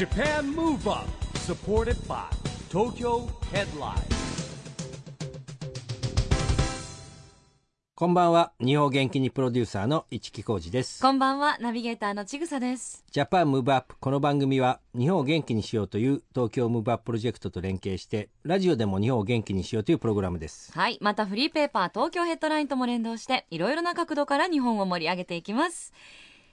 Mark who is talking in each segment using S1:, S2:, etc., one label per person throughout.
S1: JAPAN MOVE UP SUPPORTED BY TOKYO HEADLINE.
S2: こんばんは。日本元気にプロデューサーの一木広治です。
S3: こんばんは、ナビゲーターのちぐさです。
S2: JAPAN MOVE UP この番組は日本を元気にしようという東京 MOVE UP プロジェクトと連携してラジオでも日本を元気にしようというプログラムです。
S3: はい、またフリーペーパー東京 HEADLINE とも連動して、いろいろな角度から日本を盛り上げていきます。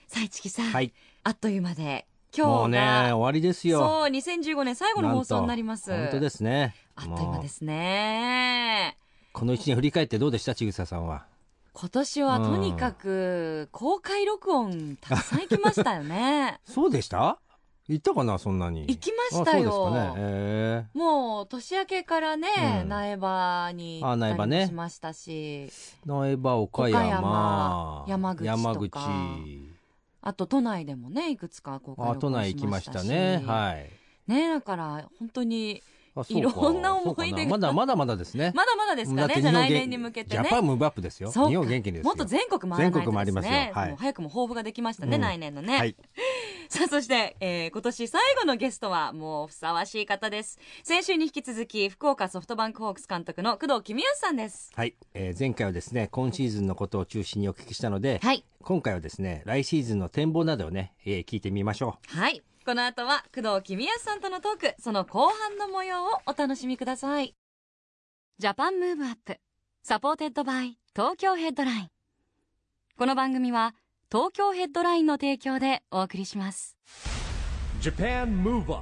S3: さあ、市木さん、
S2: はい。
S3: あっという間で、今日が
S2: もうね終わりですよ。
S3: そう、2015年最後の放送になります。
S2: 本当ですね。
S3: あっという間で
S2: も
S3: すね。
S2: うこの一年振り返ってどうでした？ちぐささんは。
S3: 今年はとにかく公開録音たくさん行きましたよね。
S2: そうでした？行ったかなそんなに？
S3: 行きましたよ。
S2: ね。へえ
S3: もう年明けからね、
S2: うん。
S3: 苗場に行
S2: あ
S3: った
S2: 苗場ね。
S3: りもしましたし、
S2: 苗場岡山。
S3: 岡山山口とか。
S2: 山口
S3: あと都内でもねいくつか公開
S2: あ
S3: 録音
S2: 都内行きま
S3: しし
S2: したね。はい。
S3: ねだから本当にいろんな思い出が。
S2: まだまだまだですね。
S3: まだまだですかねじゃあ来年に向けてね。
S2: ジャパンムーブアップですよ。日本元気ですよ。
S3: もっと全国回らないとですね。
S2: はい。
S3: もう早くも抱負ができましたね、
S2: うん。
S3: 来年のね、
S2: はい
S3: さあそして、えー今年最後のゲストはもうふさわしい方です先週に引き続き福岡ソフトバンクホークス監督の工藤公康さんです
S2: はい、えー前回はですね今シーズンのことを中心にお聞きしたので、
S3: はい
S2: 今回はですね来シーズンの展望などをね、えー聞いてみましょ
S3: はい。この後は工藤公康さんとのトーク、その後半の模様をお楽しみください。 JAPAN MOVE UP、supported by 東京ヘッドライン。この番組は東京ヘッドラインの提供でお送りします。
S1: JAPAN MOVE UP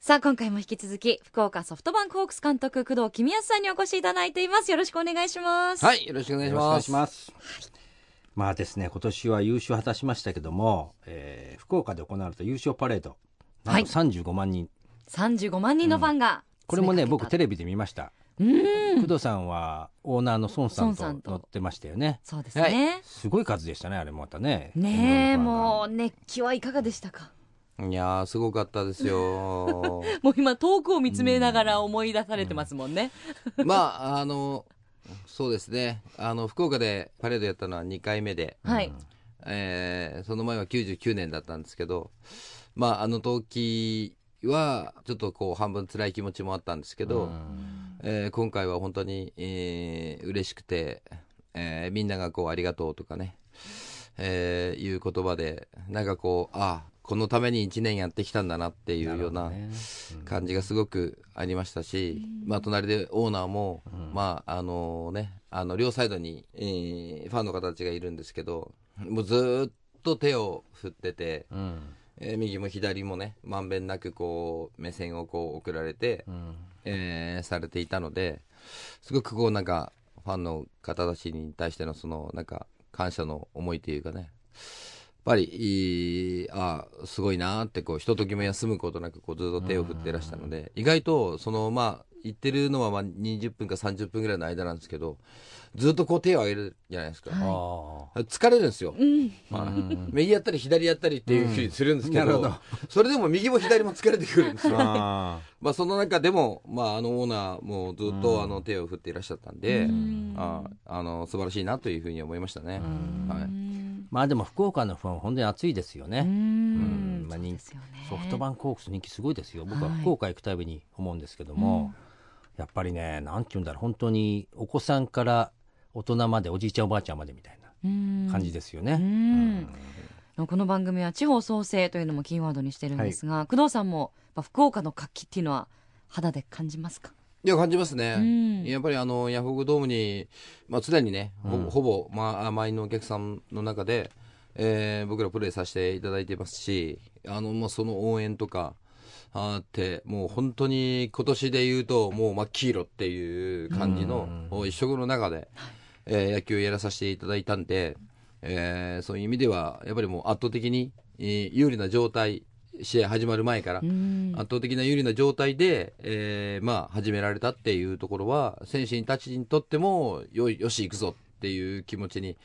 S3: さあ、今回も引き続き、福岡ソフトバンクホークス監督、工藤公康さんにお越しいただいています。よろしくお願いします。
S4: はい、よろしくお願いします。
S2: ますまあですね今年は優勝果たしましたけども、えー福岡で行われた優勝パレードなんと35万人、
S3: 35万人のファンが、
S2: これもね僕テ
S3: レ
S2: レビで見ました
S3: うん。
S2: 工藤さんはオーナーの孫さんと乗ってましたよね
S3: そうですね。
S2: すごい数でしたねあれまたね
S3: ねえ、
S2: う
S3: もう熱気はいかがでしたか？
S4: いやー、すごかったですよ。
S3: もう今遠くを見つめながら思い出されてますもんね。
S4: まあ、あの、そうですね。あの、福岡でパレードやったのは2回目で、
S3: はい。
S4: えーその前は99年だったんですけど、まあ、あの時は、ちょっとこう、半分辛い気持ちもあったんですけど、えー今回は本当に、えー嬉しくて、えーみんながこう、ありがとうとかね、えーいう言葉で、なんかこう、ああ、このために1年やってきたんだなっていうような感じがすごくありましたし、まあ、隣でオーナーも、まあ、あのね、あの、両サイドに、えーファンの方たちがいるんですけど、もうずーっと手を振ってて、
S2: うん。
S4: えー右も左もね、まんべんなくこう、目線をこう送られて、
S2: うん
S4: えーされていたので、すごくこうなんか、ファンの方たちに対してのその、なんか、感謝の思いというかね、やっぱり、ああ、すごいなって、こう、ひとときも休むことなく、こう、ずっと手を振ってらしたので、意外と、その、まあ、言ってるのは、まあ、20分か30分ぐらいの間なんですけど、ずっとこう手を上げるじゃないですか。
S2: あー。
S4: 疲れるんですよ。
S3: うん。
S4: まあ、右やったり左やったりっていうふうにするんですけど,、
S2: うん
S4: それでも右も左も疲れてくるんですよ。
S2: あ
S4: まあその中でも、まああのオーナーもずっとあの手を振っていらっしゃったんで、ああの素晴らしいなというふうに思いましたね。はい。
S2: ーまあでも福岡のファン本当に熱いですよね、
S3: うん。
S2: まあ、ソフトバンクホークス人気すごいですよ。僕は
S3: はい。
S2: 福岡行くたびに思うんですけども、やっぱりねなんて言うんだろう。本当にお子さんから大人までおじいちゃんおばあちゃんまでみたいな感じですよね、
S3: うん。この番組は地方創生というのもキーワードにしてるんですが、工藤さんも福岡の活気っていうのは肌で感じますか？
S4: いや、感じますね。
S3: うん。
S4: やっぱりあの、ヤフオクドームに、まあ常にね、ほぼ、ほぼまあ、満員のお客さんの中で、えー僕らプレイさせていただいてますし、あの、まあその応援とか、あーって、もう本当に今年で言うと、もう真っ黄色っていう感じの、一色の中で、えー野球をやらさせていただいたんで、えーそういう意味では、やっぱりもう圧倒的に、えー有利な状態、試合始まる前から、
S3: うん。
S4: 圧倒的な有利な状態で、えーまあ、始められたっていうところは、選手たちにとっても、よい、よし、行くぞっていう気持ちに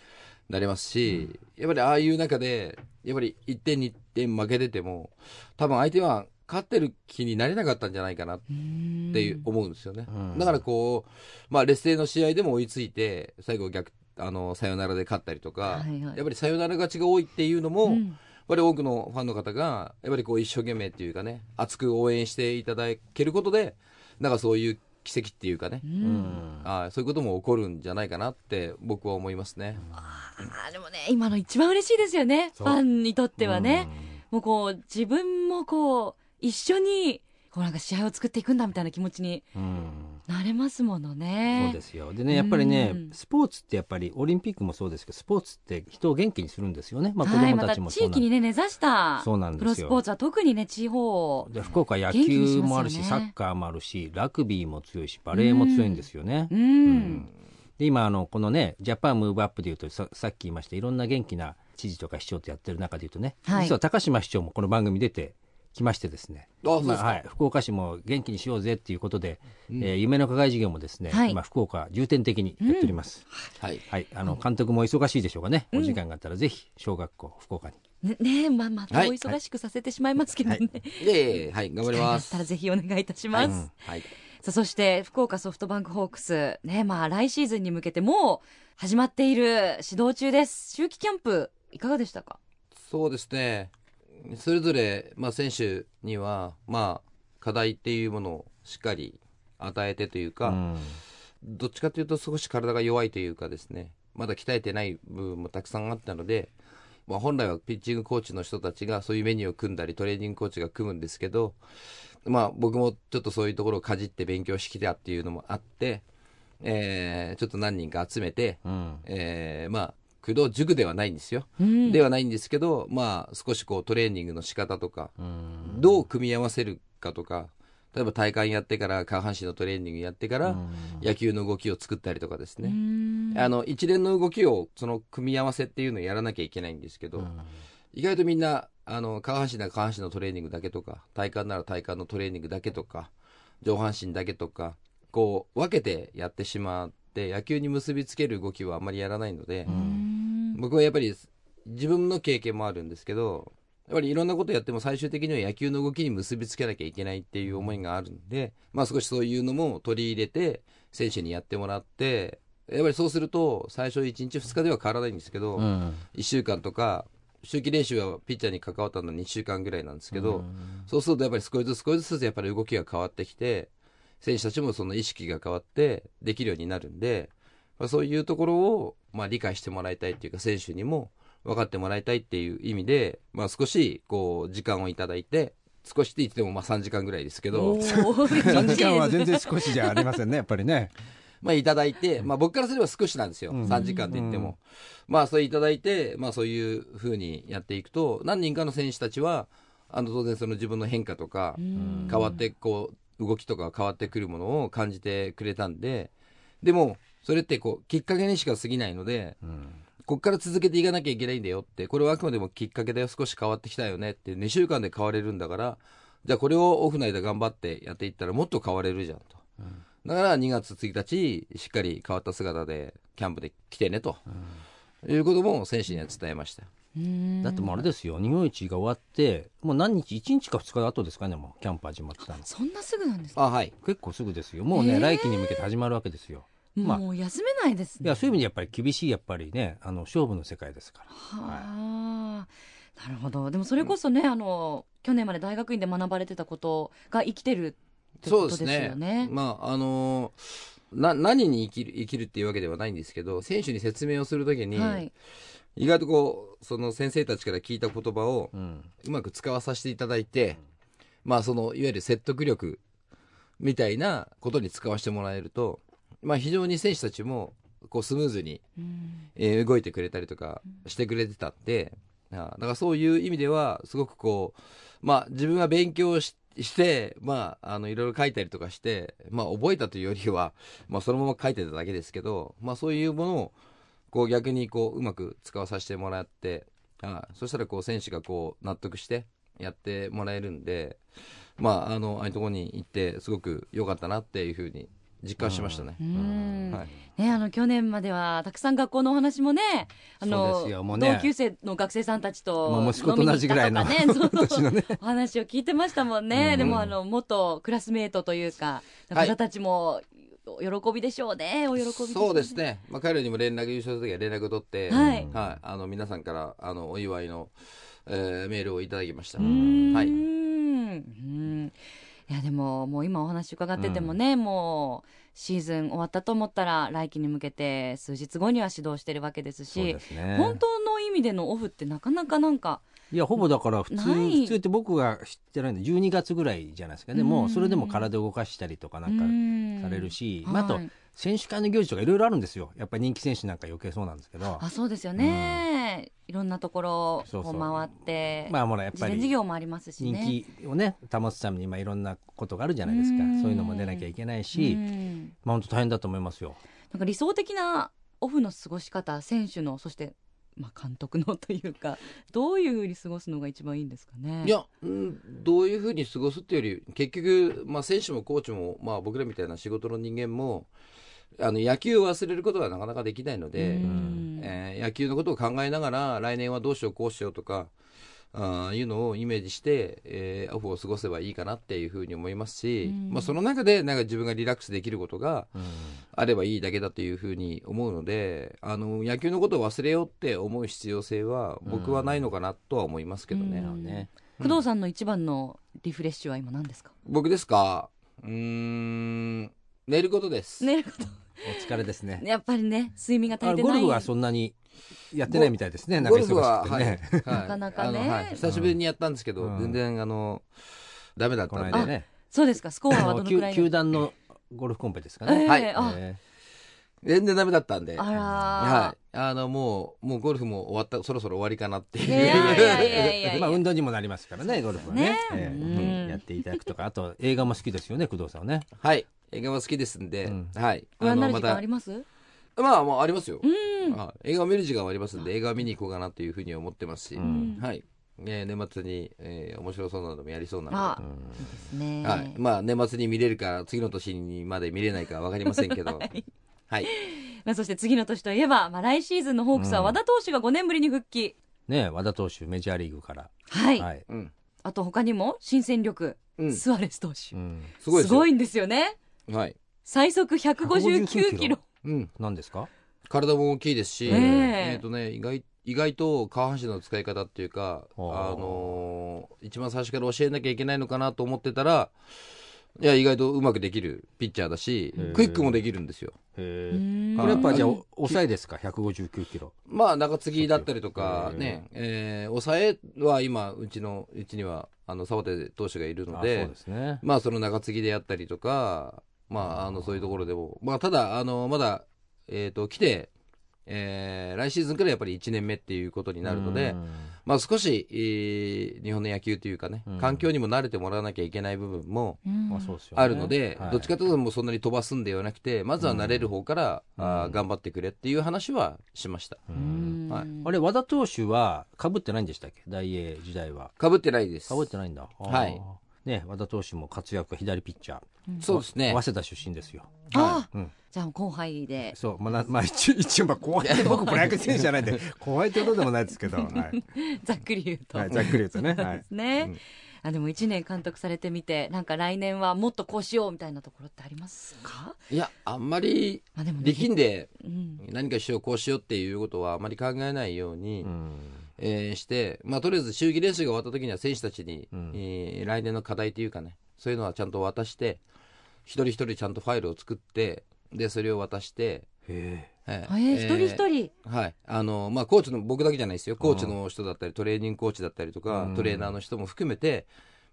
S4: なりますし、やっぱりああいう中で、やっぱり1点、2点負けてても、多分相手は勝ってる気になれなかったんじゃないかなって思うんですよね。
S2: うん。
S4: だからこう、まあ、劣勢の試合でも追いついて、最後逆、あの、サヨナラで勝ったりとか、
S3: はいはい。
S4: やっぱりサヨナラ勝ちが多いっていうのも、
S3: うん。
S4: ぱり多くのファンの方が、やっぱりこう一生懸命っていうかね、熱く応援していただけることで、なんかそういう奇跡っていうかね、
S2: うん。
S4: あーそういうことも起こるんじゃないかなって僕は思いますね。
S3: あーでもね今の一番嬉しいですよね。ファンにとってはね、もうこう自分もこう一緒にこうなんか試合を作っていくんだみたいな気持ちに
S2: うん。
S3: なれますものね。
S2: そうですよ。でねやっぱりね、
S3: うん。
S2: スポーツってやっぱりオリンピックもそうですけどスポーツって人を元気にするんですよね、まあ、子供たちも
S3: 地域にね根ざした
S2: そうなんですよ。
S3: プロスポーツは特にね地方
S2: で福岡野球もあるし、サッカーもあるしラグビーも強いしバレーも強いんですよね。
S3: うん、
S2: うん。で今あのこのねジャパンムーブアップでいうとささっき言いましたいろんな元気な知事とか市長とやってる中でいうとね、
S3: はい。
S2: 実は高島市長もこの番組出てきましてですね。
S4: あそうですか。
S2: はい、福岡市も元気にしようぜっていうことで、えー夢の課外事業もですね、
S3: はい。
S2: 今福岡重点的にやっております、
S4: はい。
S2: はい、あの監督も忙しいでしょうかね、お時間があったらぜひ小学校福岡に。
S3: ねねままたお忙しくさせてしまいますけどね、
S4: で、はい、頑張ります。
S3: た。らぜひお願いいたします、
S2: はい。
S4: はい。
S3: さあそして福岡ソフトバンクホークス。ねまあ来シーズンに向けてもう始まっている指導中です。秋季キャンプいかがでしたか？
S4: そうですね。それぞれ、まあ、選手には、まあ、課題っていうものをしっかり与えてというか、
S2: うん。
S4: どっちかというと少し体が弱いというかですね、まだ鍛えてない部分もたくさんあったので、まあ、本来はピッチングコーチの人たちがそういうメニューを組んだり、トレーニングコーチが組むんですけど、まあ、僕もちょっとそういうところをかじって勉強してきたっていうのもあって、えーちょっと何人か集めて、
S2: うん。
S4: えーまあ、工藤塾ではないんですよ。
S3: うん。
S4: ではないんですけど、まあ、少しこうトレーニングの仕方とか、
S2: うん。
S4: どう組み合わせるかとか、例えば体幹やってから、下半身のトレーニングやってから、野球の動きを作ったりとかです
S3: う
S4: ね。
S3: ん。
S4: あの、一連の動きを、その組み合わせっていうのをやらなきゃいけないんですけど、意外とみんな、あの、下半身なら下半身のトレーニングだけとか、体幹なら体幹のトレーニングだけとか、上半身だけとか、こう、分けてやってしまって、野球に結びつける動きはあんまりやらないので、
S3: うん
S4: 僕はやっぱり自分の経験もあるんですけどやっぱりいろんなことやっても最終的には野球の動きに結びつけなきゃいけないっていう思いがあるんで、まあ少しそういうのも取り入れて選手にやってもらってやっぱりそうすると最初1日2日では変わらないんですけど、
S2: うん。
S4: 1週間とか周期練習はピッチャーに関わったのは2週間ぐらいなんですけど、そうするとやっぱり少しずつ少しずつやっぱり動きが変わってきて選手たちもその意識が変わってできるようになるんで、まあ、そういうところをまあ理解してもらいたいっていうか選手にも分かってもらいたいっていう意味で、まあ、少しこう時間をいただいて少しって言ってもまあ3時間ぐらいですけど。
S3: お、ー。
S2: 3時間は全然少しじゃありませんね やっぱりね。
S4: まあ、いただいて、まあ、僕からすれば少しなんですよ、3時間って言っても。まあ、それいただいて、まあ、そういうふうにやっていくと、何人かの選手たちは、あの当然、その自分の変化とか、変わって、こう、動きとか変わってくるものを感じてくれたんで、でも、それってこう、きっかけにしか過ぎないので、こっから続けていかなきゃいけないんだよって、これはあくまでもきっかけで少し変わってきたよねって、2週間で変われるんだから、じゃあこれをオフの間頑張ってやっていったらもっと変われるじゃんと。だから2月1日、しっかり変わった姿でキャンプで来てねと、いうことも選手には伝えました。
S3: うん。
S2: だってもうあれですよ。日本一が終わってもう何日1日か2日後ですかねもうキャンプ始まってたの。
S3: そんなすぐなんですか？
S4: あ、はい。
S2: 結構すぐですよ。もうね、
S3: えー。
S2: 来季に向けて始まるわけですよまあ。
S3: もう休めないですね。
S2: いやそういう意味でやっぱり厳しいやっぱりねあの勝負の世界ですから。
S3: はあ、なるほど。でもそれこそね、あの去年まで大学院で学ばれてたことが生きてるって
S4: そう
S3: こと
S4: ですね。
S3: ですよね。
S4: まあ、あのーな、何に生きる、生きるっていうわけではないんですけど、選手に説明をするときに、
S3: はい、
S4: 意外とこう、その先生たちから聞いた言葉を
S2: うん。
S4: うまく使わさせていただいて、まあその、いわゆる説得力みたいなことに使わせてもらえると、まあ非常に選手たちも、こうスムーズに、
S3: うん。
S4: えー動いてくれたりとかしてくれてたんで、あだからそういう意味では、すごくこう、まあ自分は勉強しして、まあ、あの、いろいろ書いたりとかして、まあ覚えたというよりは、まあそのまま書いてただけですけど、まあそういうものを、こう逆にこう、うまく使わさせてもらって、あそしたらこう選手がこう納得してやってもらえるんで、まああの、ああいうところに行ってすごく良かったなっていうふうに実感しましたね。
S3: うん。
S4: はい。
S3: ね、あの去年まではたくさん学校のお話もね、あの
S2: ね。
S3: 同級生の学生さんたちと
S2: 息子と同じぐらいの
S3: ね、お話を聞いてましたもんね。
S2: うん
S3: でもあの元クラスメートというか、方たちもお喜びでしょうね。お喜びね。
S4: そうですね、まあ、彼らにも連絡優勝した時は連絡を取って、
S3: はい。
S4: あの皆さんからあのお祝いの、えーメールをいただきました、はい。
S3: うんいやでももう今お話伺っててもね、もうシーズン終わったと思ったら来季に向けて数日後には始動してるわけですし
S2: ね。
S3: 本当の意味でのオフってなかなかなんか
S2: いやほぼだから普通普通って僕が知ってないんで12月ぐらいじゃないですかね。
S3: うん。
S2: もうそれでも体を動かしたりとかなんか
S3: か
S2: されるし、まあ、あと
S3: はい
S2: 選手会の行事とかいろいろあるんですよ。やっぱり人気選手なんか余計そうなんですけど。
S3: あそうですよね、いろんなところ
S2: そうそう。
S3: こう回って
S2: まあほらやっぱり
S3: 事業もありますし
S2: 人
S3: ね
S2: 気をね保つためにまあいろんなことがあるじゃないですか。
S3: うん。
S2: そういうのも出なきゃいけないし、
S3: うん。
S2: まあ本当大変だと思いますよ。
S3: なんか理想的なオフの過ごし方選手のそして、まあ、監督のというか どういうふうに過ごすのが一番いいんですかね？
S4: いや、うん、どういうふうに過ごすっていうより結局、まあ、選手もコーチも、まあ、僕らみたいな仕事の人間もあの野球を忘れることはなかなかできないので、
S3: うん。
S4: えー野球のことを考えながら来年はどうしようこうしようとかあーいうのをイメージして、えーオフを過ごせばいいかなっていうふうに思いますし、
S3: うん。
S4: まあ、その中でなんか自分がリラックスできることが
S2: うん。
S4: あればいいだけだというふうに思うのであの野球のことを忘れようって思う必要性は僕はないのかなとは思いますけどね。
S3: うん。
S2: ね。
S3: 工藤さんの一番のリフレッシュは今何ですか？
S4: 僕ですか？うーん寝ることです、
S3: 寝ること
S2: お疲れですね。
S3: やっぱりね睡眠が足
S2: あ
S3: りてない。
S2: ゴルフはそんなにやってないみたいですね。なん。か
S4: ゴルフは、はい
S2: 忙しくてね。
S4: はい。
S3: なかなかね。
S4: あのはい。久しぶりにやったんですけど、
S2: うん。
S4: 全然あのダメだったんで、
S2: この間ね。
S3: そうですか。スコアはどのく
S2: 球
S3: らい
S2: 球団のゴルフコンペですかね。
S3: ええ
S4: はい。
S3: あ。
S2: え
S4: 全然ダメだったんで、
S3: あらー。
S4: はい、あのもうもうゴルフも終わったそろそろ終わりかなっていう。
S3: いやいやいやいやいや
S2: え まあ運動にもなりますからね、ゴルフはね。
S3: ね。
S2: ええ
S3: うん。
S2: やっていただくとか、あと映画も好きですよね、工藤さんはね。
S4: はい映画は好きですんで、
S2: うん。
S4: はい。
S3: ご覧になる時間あります？
S4: まあまあありますよ、
S3: うん。
S4: はい。映画を見る時間はありますんで映画を見に行こうかなっていうふうに思ってますし、
S2: うん。
S4: はい、えー年末に、えー面白そうなのもやりそうな
S3: あ
S4: の
S3: で
S4: はい、まあ年末に見れるか次の年にまで見れないかわかりませんけど、はい、
S3: まあ、そして次の年といえば、まあ、来シーズンのホークスは
S2: うん。
S3: 和田投手が5年ぶりに復帰、
S2: ね和田投手、メジャーリーグから。
S3: はい、
S2: はい。
S4: うん、
S3: あと他にも新戦力、
S4: うん、す
S3: スアレス投手、
S2: うん。
S4: ごいですよ。
S3: いんですよね
S4: はい、
S3: 最速159キロ？
S4: うん、
S2: 何ですか？
S4: 体も大きいですし、
S3: ねえ。
S4: えーとね、意外意外と下半身の使い方っていうか、あのー一番最初から教えなきゃいけないのかなと思ってたらいや意外とうまくできるピッチャーだしクイックもできるんですよ。
S2: これやっぱじゃあ
S3: うん、
S2: 抑えですか、159キロ。
S4: まあ中継ぎだったりとかね、えー抑えは今うちのうちにはあの澤手投手がいるので
S2: あそうですね。
S4: まあその中継ぎでやったりとかまああのそういうところでも。まあただあのまだえっ、と来て、えー来シーズンからやっぱり1年目っていうことになるので、
S2: うん。
S4: まあ少し、えー日本の野球というかね、
S2: うん。
S4: 環境にも慣れてもらわなきゃいけない部分も
S2: あそうですよね。
S4: あるので、
S2: はい。
S4: どっちかというともうそんなに飛ばすんではなくて、まずは慣れる方から、
S2: うん。
S4: あー頑張ってくれっていう話はしました。はい。
S2: あれ、和田投手はかぶってないんでしたっけ？大英時代は。
S4: かぶってないです。
S2: かぶってないんだ。
S4: はい。
S2: ね、和田投手も活躍、左ピッチャー。
S4: そうですね
S2: 早。稲田出身ですよ。
S3: あ
S2: うん。
S3: じゃあ後輩で
S2: そう、まあ、な まあ、一応、一応、まあ、後輩って僕、プロ野球選手じゃないんで、後輩ってことでもないですけど、はい。
S3: ざっくり言うと、
S2: はい、ざっくり言うとね。はい。
S3: ね、
S4: うん
S3: あでも1年監督されてみてなんか来年はもっとこうしようみたいなところってありますか、
S4: いや、あんまり
S3: まあ、でもね
S4: 力んで
S3: うん
S4: 何かしよう、こうしようっていうことはあまり考えないように、
S2: うん。
S4: えーして、まあ、とりあえず秋季練習が終わった時には選手たちに、
S2: うん。
S4: えー来年の課題というかねそういうのはちゃんと渡して一人一人ちゃんとファイルを作ってでそれを渡して、
S2: へ
S3: え。ー、一人一人、
S4: はい。あのまあ、コーチの僕だけじゃないですよ。コーチの人だったりトレーニングコーチだったりとか、
S2: うん。
S4: トレーナーの人も含めて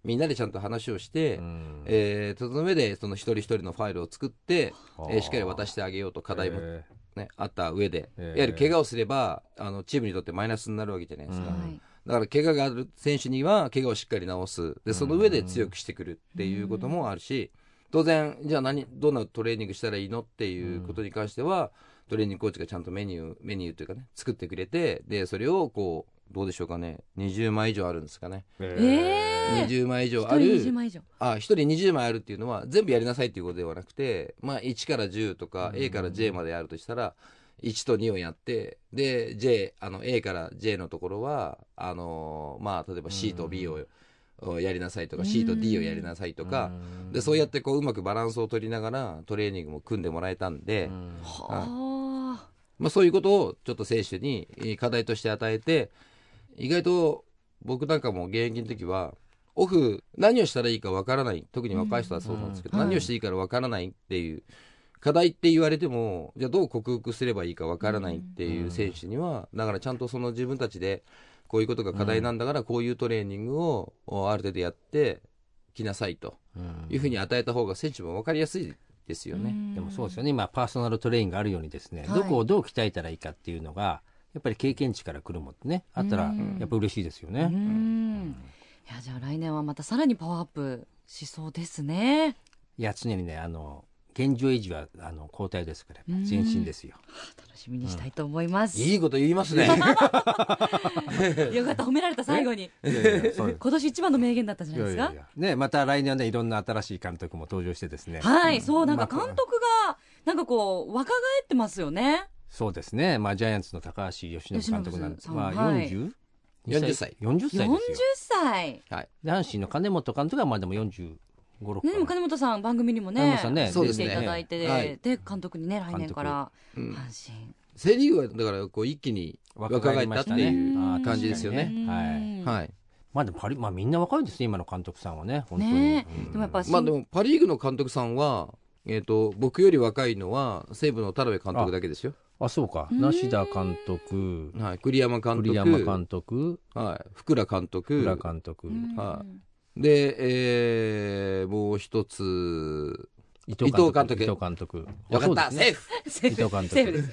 S4: みんなでちゃんと話をして、
S2: え。うん。
S4: えーその上でその一人一人のファイルを作って、えーしっかり渡してあげようと課題も、
S2: へ
S4: ね、あった上で、
S2: えー。
S4: いわゆる怪我をすればあのチームにとってマイナスになるわけじゃないですか。
S2: うん。
S3: はい。
S4: だから怪我がある選手には怪我をしっかり治す。でその上で強くしてくるっていうこともあるし当然じゃあ何どんなトレーニングしたらいいのっていうことに関してはトレーニングコーチがちゃんとメニューメニューというかね作ってくれてでそれをこうどうでしょうかね。20枚以上あるんですかね。
S2: え
S3: えー。
S4: 20枚以上
S3: 一人
S4: ある
S3: 20枚以上。
S4: あ1人20枚あるっていうのは全部やりなさいっていうことではなくて、まあ、1から10とか A から J まであるとしたら1と2をやってで J あの A から J のところはあのーまあ、例えば C と B を、やりなさいとか C と D をやりなさいとかでそうやってこううまくバランスを取りながらトレーニングも組んでもらえたんで、
S3: はあ。
S4: まあ、そういうことをちょっと選手にえー課題として与えて意外と僕なんかも現役の時はオフ何をしたらいいかわからない特に若い人はそうなんですけど、
S3: うん
S4: 何をしていいからわからないっていう課題って言われてもじゃあどう克服すればいいかわからないっていう選手には、だからちゃんとその自分たちでこういうことが課題なんだからこういうトレーニングをおある程度やってきなさいというふうに与えた方が選手も分かりやすいですよね。
S2: でもそうですよね。今パーソナルトレインがあるようにですね、
S3: はい。
S2: どこをどう鍛えたらいいかっていうのがやっぱり経験値から来るもんねあったら
S3: うん
S2: やっぱ嬉しいですよ
S3: う
S2: ね、
S3: ん。いや、じゃあ来年はまたさらにパワーアップしそうですね。
S2: いや常にねあの現状維持はあの交代ですから前進ですよ、
S3: 楽しみにしたいと思います。
S4: いいこと言いますね。
S3: よかった、褒められた最後に。今年一番の名言だったんじゃないですか。
S2: いやいやねまた来年はねいろんな新しい監督も登場してですね
S3: はい、そう、なんか
S2: まあ
S3: 監督が、なんかこう、若返ってますよね。
S2: そうですね、まあ、ジャイアンツの高橋由伸監督なんですまあ、
S3: 由伸さんはい
S2: 40?
S4: 40歳
S2: 40歳です
S3: 40
S2: よ
S3: 歳。
S4: はい。
S2: で阪神の金本監督はまあでも45、6
S3: ね、でも金本さん番組にもね、
S2: 金本さんね
S3: 出ていただいて、
S4: はい
S3: で、監督にね、来年から、
S4: うん
S3: 阪神。
S4: セ・リーグはだからこう一気に若返ったっていう感じですよね。
S2: 確かにはい
S3: い。
S4: はい。
S2: まあでもパリ、まあみんな若いですね、今の監督さんはね、本当に。
S3: でもやっぱ、
S4: まあでもパ・リーグの監督さんは、えっ、と僕より若いのは西武の田辺監督だけですよ。
S2: あ、そうか。
S3: うん
S2: 梨田監督、
S4: はい。栗山監督。
S2: 栗山監督、
S4: はい。福良監督。
S2: 浦監督、
S3: うん
S4: はで、えー、もう一つ。
S2: 伊
S4: 藤監督
S2: 伊藤監督。
S4: よかった、セーフ
S2: 伊藤監督。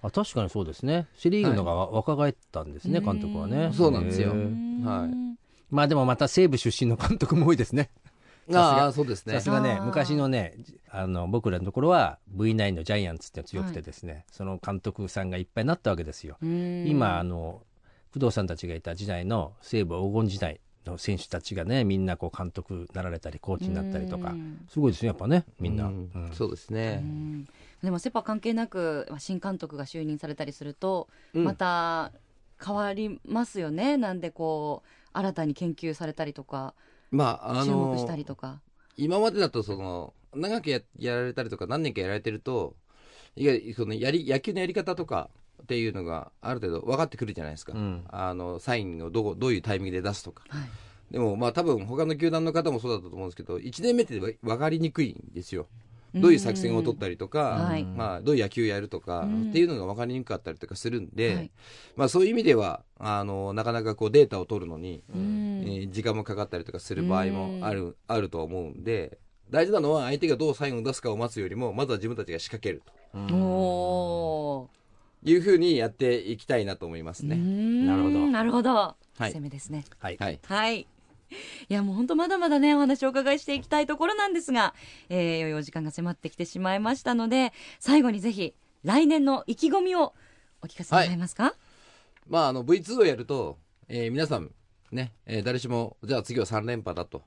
S2: あ、確かにそうですね。セリーグのが若返ったんですね、
S3: はい
S2: 監督はね。
S4: そうなんですよはい
S2: まあでもまた西武出身の監督も多いですね。
S4: ああ、そうですね。
S2: さす。がね昔のねあの僕らのところは V9 のジャイアンツって強くてですね、その監督さんがいっぱいになったわけですよ。
S3: うん。
S2: 今あの工藤さんたちがいた時代の西武黄金時代の選手たちがねみんなこう監督になられたりコーチになったりとか。
S3: うん。
S2: すごいですねやっぱねみんな、
S4: うん。
S2: うん。
S4: そうですね。
S3: うん。でもセ・パ関係なくまあ新監督が就任されたりすると、
S4: うん。
S3: また変わりますよね。なんでこう新たに研究されたりとか
S4: まあ、あ
S3: 注目し
S4: の
S3: たりとか、
S4: 今までだとその長くややられたりとか何年かやられてるといわゆるそのやり野球のやり方とかっていうのがある程度分かってくるじゃないですか、
S2: うん。
S4: あのサインをどこどういうタイミングで出すとか。
S3: はい。
S4: でもまあ多分他の球団の方もそうだったと思うんですけど1年目って分かりにくいんですよ。どういう作戦を取ったりとか、
S3: はい。
S4: まあ、どういう野球をやるとか
S3: うん。
S4: っていうのが分かりにくかったりとかするんで、
S3: はい。
S4: まあ、そういう意味ではあのなかなかこうデータを取るのに、
S3: うん
S4: えー時間もかかったりとかする場合もある,、あるとは思うんで大事なのは相手がどうサインを出すかを待つよりもまずは自分たちが仕掛ける
S3: お
S4: というふうにやっていきたいなと思います
S3: ー
S4: ね。
S3: な
S2: るほど。
S3: なるほど、
S4: い。
S3: 攻めですね。
S2: はい、
S4: はい、
S3: はい。いや、もう本当まだまだね、お話をお伺いしていきたいところなんですが、えー、いよいよお時間が迫ってきてしまいましたので、最後にぜひ、来年の意気込みをお聞かせ願えますか、
S4: まあ、あの V2 をやると、えー皆さんね、えー誰しもじゃあ次は3連覇だと、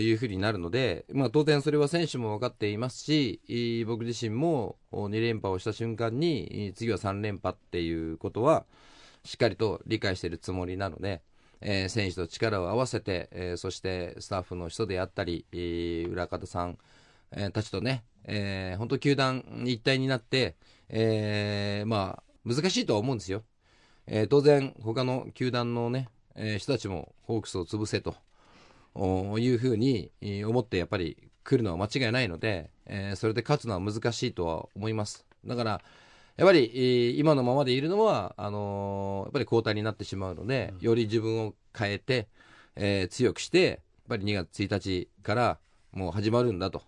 S4: いうふうになるので、まあ、当然それは選手も分かっていますしえー僕自身も2連覇をした瞬間にえー次は3連覇っていうことはしっかりと理解しているつもりなので、えー選手と力を合わせて、えーそしてスタッフの人であったり、えー裏方さん、えーたちとね、えー本当球団一体になって、えーまあ難しいとは思うんですよ。えー当然他の球団のね、えー人たちもホークスを潰せとおいうふうにえー思ってやっぱり来るのは間違いないので、えーそれで勝つのは難しいとは思います。だからやっぱり、えー今のままでいるのはあのーやっぱり交代になってしまうので、より自分を変えて、えー強くしてやっぱり2月1日からもう始まるんだと。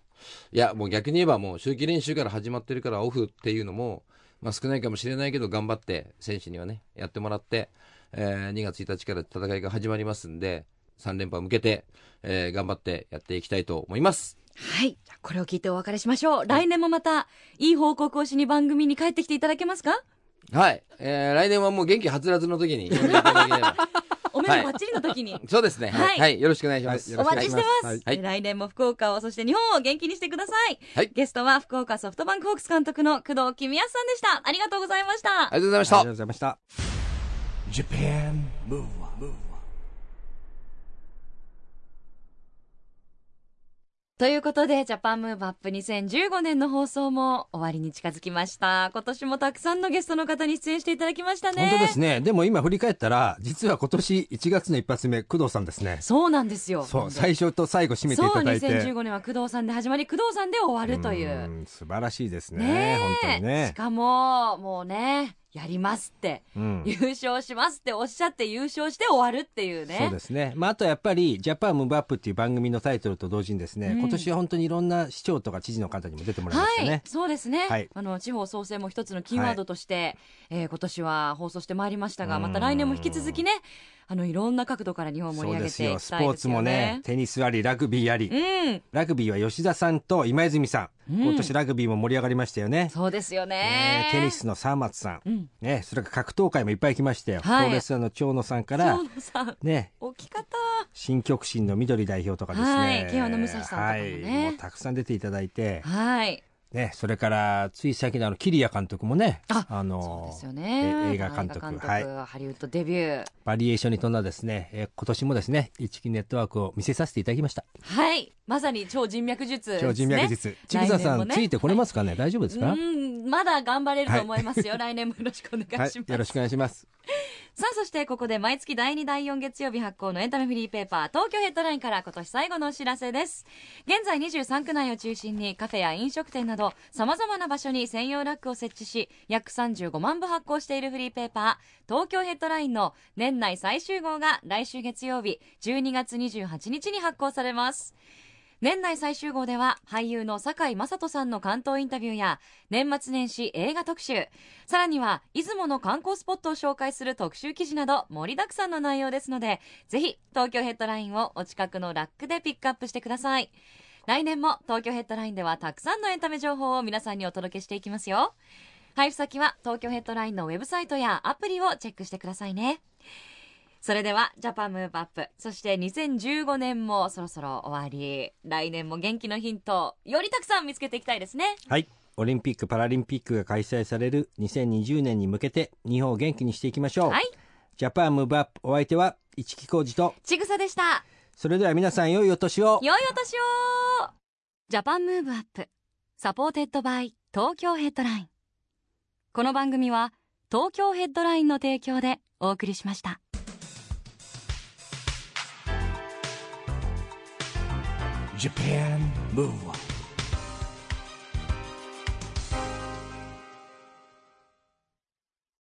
S4: いや、もう逆に言えばもう秋季練習から始まってるからオフっていうのも、まあ少ないかもしれないけど頑張って選手にはね、やってもらって、えー2月1日から戦いが始まりますんで、3連覇向けて、えー頑張ってやっていきたいと思います。
S3: はい。じゃあこれを聞いてお別れしましょう。来年もまた、いい報告をしに番組に帰ってきていただけますか？
S4: はい。えー来年はもう元気はつらつの時に。
S3: おめでバッチリの時に。
S4: そうですね。はい。
S3: はい
S4: はいよろしくお願いします。
S2: はいよろしく
S3: お待ちしてます、
S2: はい
S4: はい
S3: 来年も福岡をそして日本を元気にしてください、
S4: はい
S3: ゲストは福岡ソフトバンクホークス監督の工藤公康さんでしたありがとうございました
S4: ありがとうございました
S2: ありがとう。ございました
S1: Japan Move Up,
S3: ということで、ジャパンムーブアップ2015年の放送も終わりに近づきました。今年もたくさんのゲストの方に出演していただきましたね。
S2: 本当ですね。でも今振り返ったら、実は今年1月の一発目、工藤さんですね。
S3: そうなんですよ。
S2: そう、最初と最後締めていただいて。
S3: そう、2015年は工藤さんで始まり、工藤さんで終わるという。
S2: ん素晴らしいですね。
S3: ねえ
S2: 本当にね
S3: し。かも、もうね、やりますって、
S2: うん。
S3: 優勝しますっておっしゃって優勝して終わるっていうね。
S2: そうですね。まあ、あとやっぱり、ジャパンムーブアップっていう番組のタイトルと同時にですね、
S3: うん。
S2: 今年は本当にいろんな市長とか知事の方にも出てもらいましたね。
S3: はい、そうですね、
S2: はい。
S3: あの地方創生も一つのキーワードとして、えー今年は放送してまいりましたがまた来年も引き続きねあのいろんな角度から日本を盛り上げてい
S2: そうですよ。
S3: きたいです
S2: スポーツも
S3: よね
S2: ね、。テニスあり、ラグビーあり。
S3: うん
S2: ラグビーは吉田さんと今泉さん。
S3: うん
S2: 今年ラグビーも盛り上がりましたよね。
S3: そうですよね
S2: ねテニスの沢松さん。
S3: うん
S2: ね、それから格闘界もいっぱい来ましたよ。
S3: はい
S2: プロレスラーの長野さんから
S3: 長、野さん
S2: ね、
S3: 大きかった
S2: 新極真の緑代表とかですね。
S3: はい慶応の武蔵さんとかもね
S2: はい、もうたくさん出ていただいて、
S3: はい
S2: ね、それから、つい最近のあの、桐谷監督もね、
S3: あ
S2: の、
S3: そうですよね。
S2: え映画監督
S3: 映画監督
S2: はい。
S3: ハリウッドデビュー。
S2: バリエーションに富んだですね、えー今年もですね、一木ネットワークを見せさせていただきました。
S3: はいまさに超人脈術ね。
S2: 超人脈術。ちぐささん、
S3: ね。
S2: ついてこれますかね、大丈夫ですか、
S3: うんまだ頑張れると思いますよ、来年もよろしくお願いし
S2: はい。
S3: ます、、
S2: よろしくお願いします。
S3: さあそしてここで毎月第2第4月曜日発行のエンタメフリーペーパー東京ヘッドラインから今年最後のお知らせです。現在23区内を中心にカフェや飲食店などさまざまな場所に専用ラックを設置し約35万部発行しているフリーペーパー東京ヘッドラインの年内最終号が来週月曜日12月28日に発行されます年内最終号では俳優の堺雅人さんの関東インタビューや年末年始映画特集。さらには出雲の観光スポットを紹介する特集記事など盛りだくさんの内容ですのでぜひ東京ヘッドラインをお近くのラックでピックアップしてください。来年も東京ヘッドラインではたくさんのエンタメ情報を皆さんにお届けしていきますよ。配布先は東京ヘッドラインのウェブサイトやアプリをチェックしてくださいね。それではジャパンムーブアップそして2015年もそろそろ終わり。来年も元気のヒントよりたくさん見つけていきたいですね。
S2: はい。オリンピック・パラリンピックが開催される2020年に向けて日本を元気にしていきましょう。
S3: はい。
S2: JAPAN MOVE UP お相手は一木広治と、
S3: ちぐさでした。
S2: それでは皆さん良いお年を。
S3: 良いお年を。 JAPAN MOVE UP supported by 東京ヘッドライン。この番組は東京ヘッドラインの提供でお送りしました
S1: Japan Move